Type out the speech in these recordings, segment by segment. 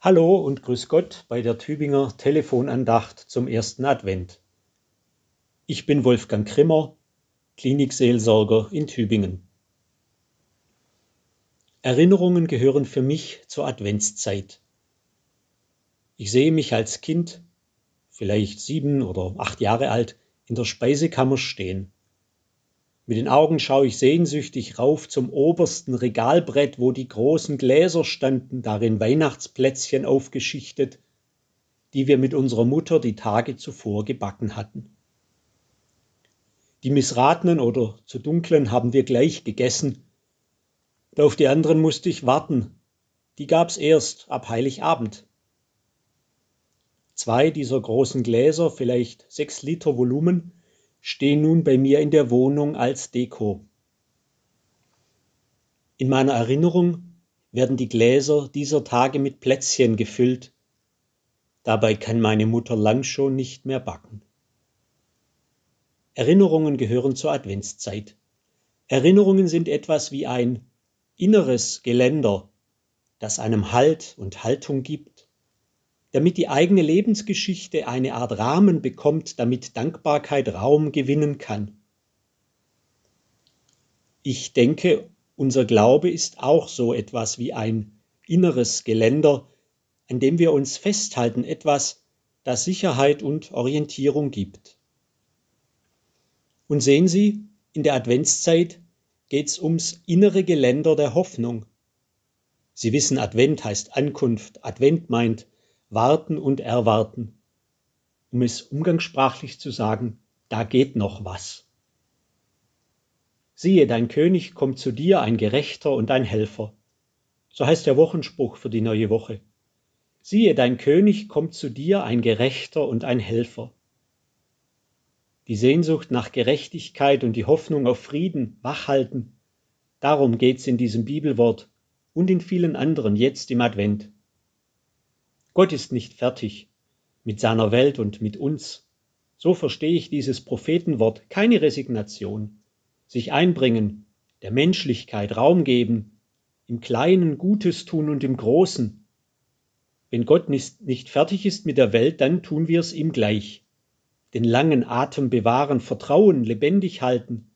Hallo und grüß Gott bei der Tübinger Telefonandacht zum ersten Advent. Ich bin Wolfgang Krimmer, Klinikseelsorger in Tübingen. Erinnerungen gehören für mich zur Adventszeit. Ich sehe mich als Kind, vielleicht sieben oder acht Jahre alt, in der Speisekammer stehen. Mit den Augen schaue ich sehnsüchtig rauf zum obersten Regalbrett, wo die großen Gläser standen, darin Weihnachtsplätzchen aufgeschichtet, die wir mit unserer Mutter die Tage zuvor gebacken hatten. Die missratenen oder zu dunklen haben wir gleich gegessen, und auf die anderen musste ich warten. Die gab's erst ab Heiligabend. Zwei dieser großen Gläser, vielleicht sechs Liter Volumen, stehen nun bei mir in der Wohnung als Deko. In meiner Erinnerung werden die Gläser dieser Tage mit Plätzchen gefüllt. Dabei kann meine Mutter lang schon nicht mehr backen. Erinnerungen gehören zur Adventszeit. Erinnerungen sind etwas wie ein inneres Geländer, das einem Halt und Haltung gibt damit die eigene Lebensgeschichte eine Art Rahmen bekommt, damit Dankbarkeit Raum gewinnen kann. Ich denke, unser Glaube ist auch so etwas wie ein inneres Geländer, an dem wir uns festhalten, etwas, das Sicherheit und Orientierung gibt. Und sehen Sie, in der Adventszeit geht es ums innere Geländer der Hoffnung. Sie wissen, Advent heißt Ankunft, Advent meint warten und erwarten. Um es umgangssprachlich zu sagen, da geht noch was. Siehe, dein König kommt zu dir, ein Gerechter und ein Helfer. So heißt der Wochenspruch für die neue Woche. Siehe, dein König kommt zu dir, ein Gerechter und ein Helfer. Die Sehnsucht nach Gerechtigkeit und die Hoffnung auf Frieden wachhalten, darum geht's in diesem Bibelwort und in vielen anderen jetzt im Advent. Gott ist nicht fertig mit seiner Welt und mit uns. So verstehe ich dieses Prophetenwort, keine Resignation, sich einbringen, der Menschlichkeit Raum geben, im Kleinen Gutes tun und im Großen. Wenn Gott nicht fertig ist mit der Welt, dann tun wir es ihm gleich. Den langen Atem bewahren, Vertrauen lebendig halten,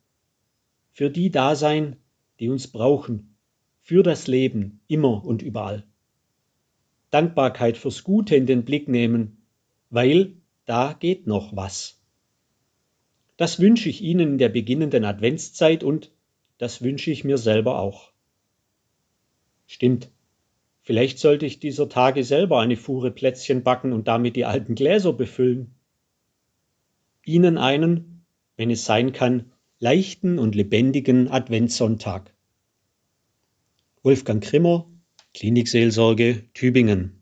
für die da sein, die uns brauchen, für das Leben, immer und überall. Dankbarkeit fürs Gute in den Blick nehmen, weil da geht noch was. Das wünsche ich Ihnen in der beginnenden Adventszeit und das wünsche ich mir selber auch. Stimmt, vielleicht sollte ich dieser Tage selber eine Fuhre Plätzchen backen und damit die alten Gläser befüllen. Ihnen einen, wenn es sein kann, leichten und lebendigen Adventssonntag. Wolfgang Krimmer Klinikseelsorge Tübingen